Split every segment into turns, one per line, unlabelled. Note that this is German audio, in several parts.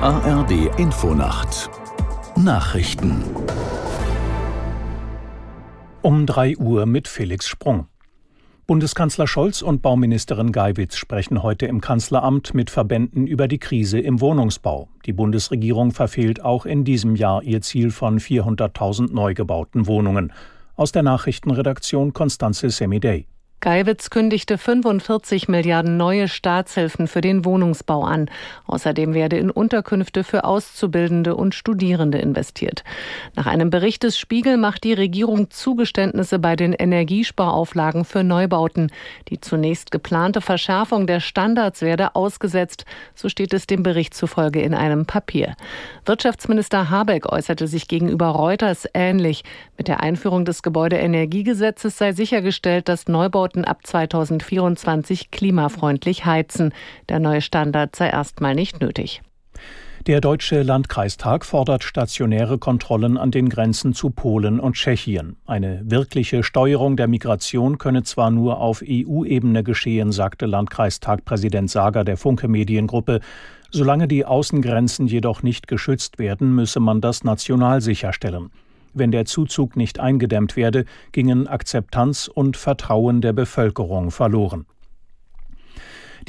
ARD Infonacht Nachrichten
um 3 Uhr mit Felix Sprung. Bundeskanzler Scholz und Bauministerin Geiwitz sprechen heute im Kanzleramt mit Verbänden über die Krise im Wohnungsbau. Die Bundesregierung verfehlt auch in diesem Jahr ihr Ziel von 400.000 neu gebauten Wohnungen. Aus der Nachrichtenredaktion Konstanze Semidey.
Geiwitz kündigte 45 Milliarden neue Staatshilfen für den Wohnungsbau an. Außerdem werde in Unterkünfte für Auszubildende und Studierende investiert. Nach einem Bericht des Spiegel macht die Regierung Zugeständnisse bei den Energiesparauflagen für Neubauten. Die zunächst geplante Verschärfung der Standards werde ausgesetzt, so steht es dem Bericht zufolge in einem Papier. Wirtschaftsminister Habeck äußerte sich gegenüber Reuters ähnlich. Mit der Einführung des Gebäudeenergiegesetzes sei sichergestellt, dass Neubauten Bauten ab 2024 klimafreundlich heizen. Der neue Standard sei erstmal nicht nötig.
Der Deutsche Landkreistag fordert stationäre Kontrollen an den Grenzen zu Polen und Tschechien. Eine wirkliche Steuerung der Migration könne zwar nur auf EU-Ebene geschehen, sagte Landkreistagpräsident Sager der Funke Mediengruppe. Solange die Außengrenzen jedoch nicht geschützt werden, müsse man das national sicherstellen. Wenn der Zuzug nicht eingedämmt werde, gingen Akzeptanz und Vertrauen der Bevölkerung verloren.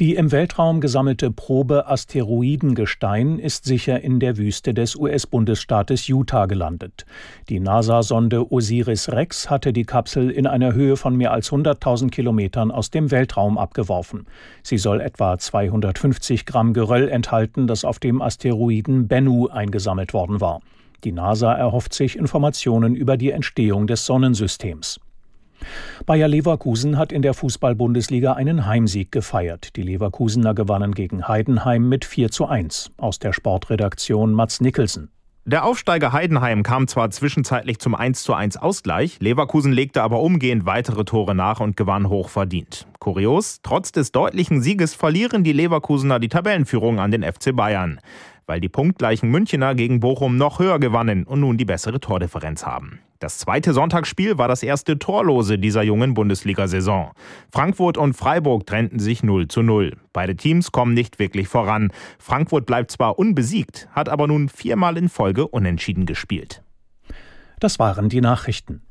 Die im Weltraum gesammelte Probe Asteroidengestein ist sicher in der Wüste des US-Bundesstaates Utah gelandet. Die NASA-Sonde Osiris-Rex hatte die Kapsel in einer Höhe von mehr als 100.000 Kilometern aus dem Weltraum abgeworfen. Sie soll etwa 250 Gramm Geröll enthalten, das auf dem Asteroiden Bennu eingesammelt worden war. Die NASA erhofft sich Informationen über die Entstehung des Sonnensystems. Bayer Leverkusen hat in der Fußball-Bundesliga einen Heimsieg gefeiert. Die Leverkusener gewannen gegen Heidenheim mit 4 zu 1. Aus der Sportredaktion Mats Nicholson.
Der Aufsteiger Heidenheim kam zwar zwischenzeitlich zum 1 zu 1 Ausgleich, Leverkusen legte aber umgehend weitere Tore nach und gewann hochverdient. Kurios, trotz des deutlichen Sieges verlieren die Leverkusener die Tabellenführung an den FC Bayern weil die punktgleichen Münchener gegen Bochum noch höher gewannen und nun die bessere Tordifferenz haben. Das zweite Sonntagsspiel war das erste Torlose dieser jungen Bundesliga-Saison. Frankfurt und Freiburg trennten sich 0 zu 0. Beide Teams kommen nicht wirklich voran. Frankfurt bleibt zwar unbesiegt, hat aber nun viermal in Folge unentschieden gespielt.
Das waren die Nachrichten.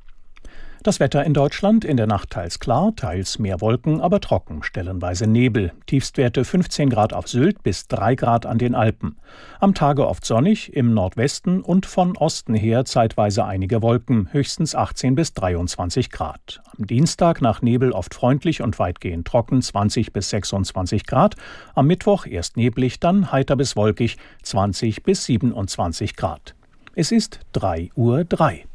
Das Wetter in Deutschland in der Nacht teils klar, teils mehr Wolken, aber trocken, stellenweise Nebel. Tiefstwerte 15 Grad auf Sylt bis 3 Grad an den Alpen. Am Tage oft sonnig, im Nordwesten und von Osten her zeitweise einige Wolken, höchstens 18 bis 23 Grad. Am Dienstag nach Nebel oft freundlich und weitgehend trocken, 20 bis 26 Grad. Am Mittwoch erst neblig, dann heiter bis wolkig, 20 bis 27 Grad. Es ist 3 Uhr 3.